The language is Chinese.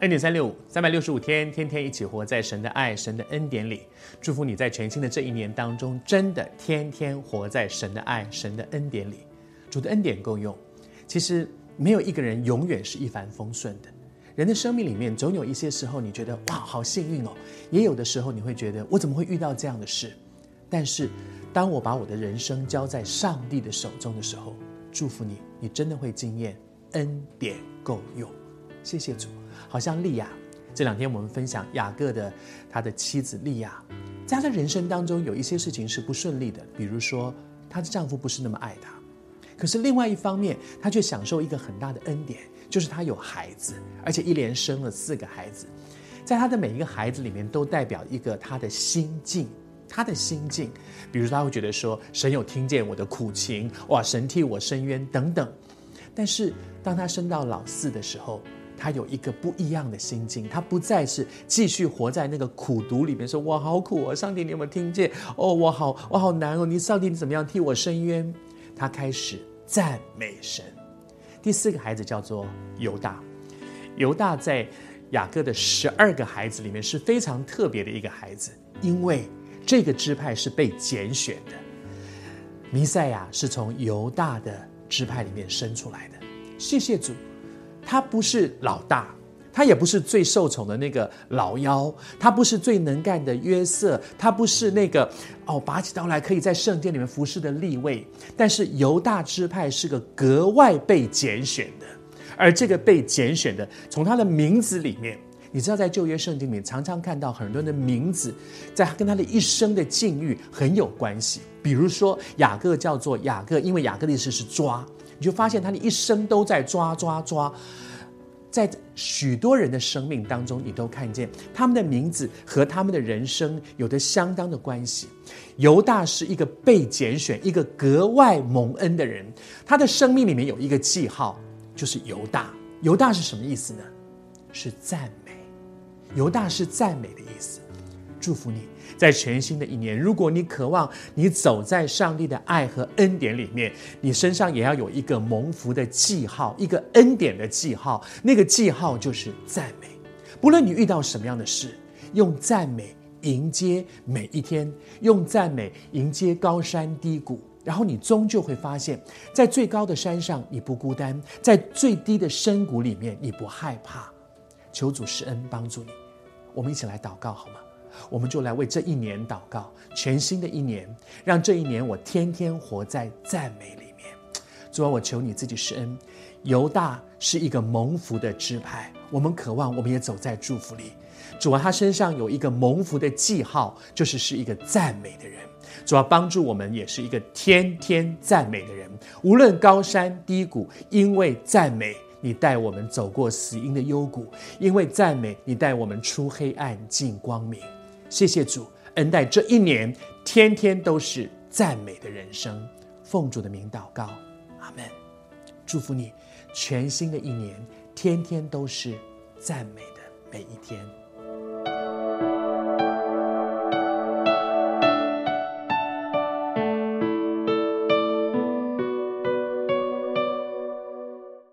恩典三六五，三百六十五天，天天一起活在神的爱、神的恩典里。祝福你在全新的这一年当中，真的天天活在神的爱、神的恩典里。主的恩典够用。其实没有一个人永远是一帆风顺的。人的生命里面总有一些时候，你觉得哇，好幸运哦；也有的时候，你会觉得我怎么会遇到这样的事？但是，当我把我的人生交在上帝的手中的时候，祝福你，你真的会经验恩典够用。谢谢主。好像利亚，这两天我们分享雅各的他的妻子利亚，在他的人生当中有一些事情是不顺利的，比如说她的丈夫不是那么爱她，可是另外一方面，她却享受一个很大的恩典，就是她有孩子，而且一连生了四个孩子，在她的每一个孩子里面都代表一个她的心境，她的心境，比如说她会觉得说神有听见我的苦情，哇，神替我伸冤等等，但是当她生到老四的时候。他有一个不一样的心境，他不再是继续活在那个苦毒里面，说“我好苦哦，上帝，你有没有听见？哦，我好，我好难哦，你上帝你怎么样替我伸冤？”他开始赞美神。第四个孩子叫做犹大，犹大在雅各的十二个孩子里面是非常特别的一个孩子，因为这个支派是被拣选的，弥赛亚是从犹大的支派里面生出来的。谢谢主。他不是老大，他也不是最受宠的那个老幺，他不是最能干的约瑟，他不是那个哦拔起刀来可以在圣殿里面服侍的利未。但是犹大支派是个格外被拣选的，而这个被拣选的，从他的名字里面，你知道，在旧约圣经里面常常看到很多人的名字，在跟他的一生的境遇很有关系。比如说雅各叫做雅各，因为雅各的意思是抓。你就发现他的一生都在抓抓抓，在许多人的生命当中，你都看见他们的名字和他们的人生有着相当的关系。犹大是一个被拣选、一个格外蒙恩的人，他的生命里面有一个记号，就是犹大。犹大是什么意思呢？是赞美。犹大是赞美的意思。祝福你。在全新的一年，如果你渴望你走在上帝的爱和恩典里面，你身上也要有一个蒙福的记号，一个恩典的记号。那个记号就是赞美。不论你遇到什么样的事，用赞美迎接每一天，用赞美迎接高山低谷，然后你终究会发现，在最高的山上你不孤单，在最低的深谷里面你不害怕。求主施恩帮助你，我们一起来祷告好吗？我们就来为这一年祷告，全新的一年，让这一年我天天活在赞美里面。主啊，我求你自己施恩。犹大是一个蒙福的支派，我们渴望，我们也走在祝福里。主啊，他身上有一个蒙福的记号，就是是一个赞美的人。主啊，帮助我们，也是一个天天赞美的人。无论高山低谷，因为赞美。你带我们走过死荫的幽谷，因为赞美你带我们出黑暗进光明。谢谢主恩待这一年，天天都是赞美的人生。奉主的名祷告，阿门。祝福你，全新的一年，天天都是赞美的每一天。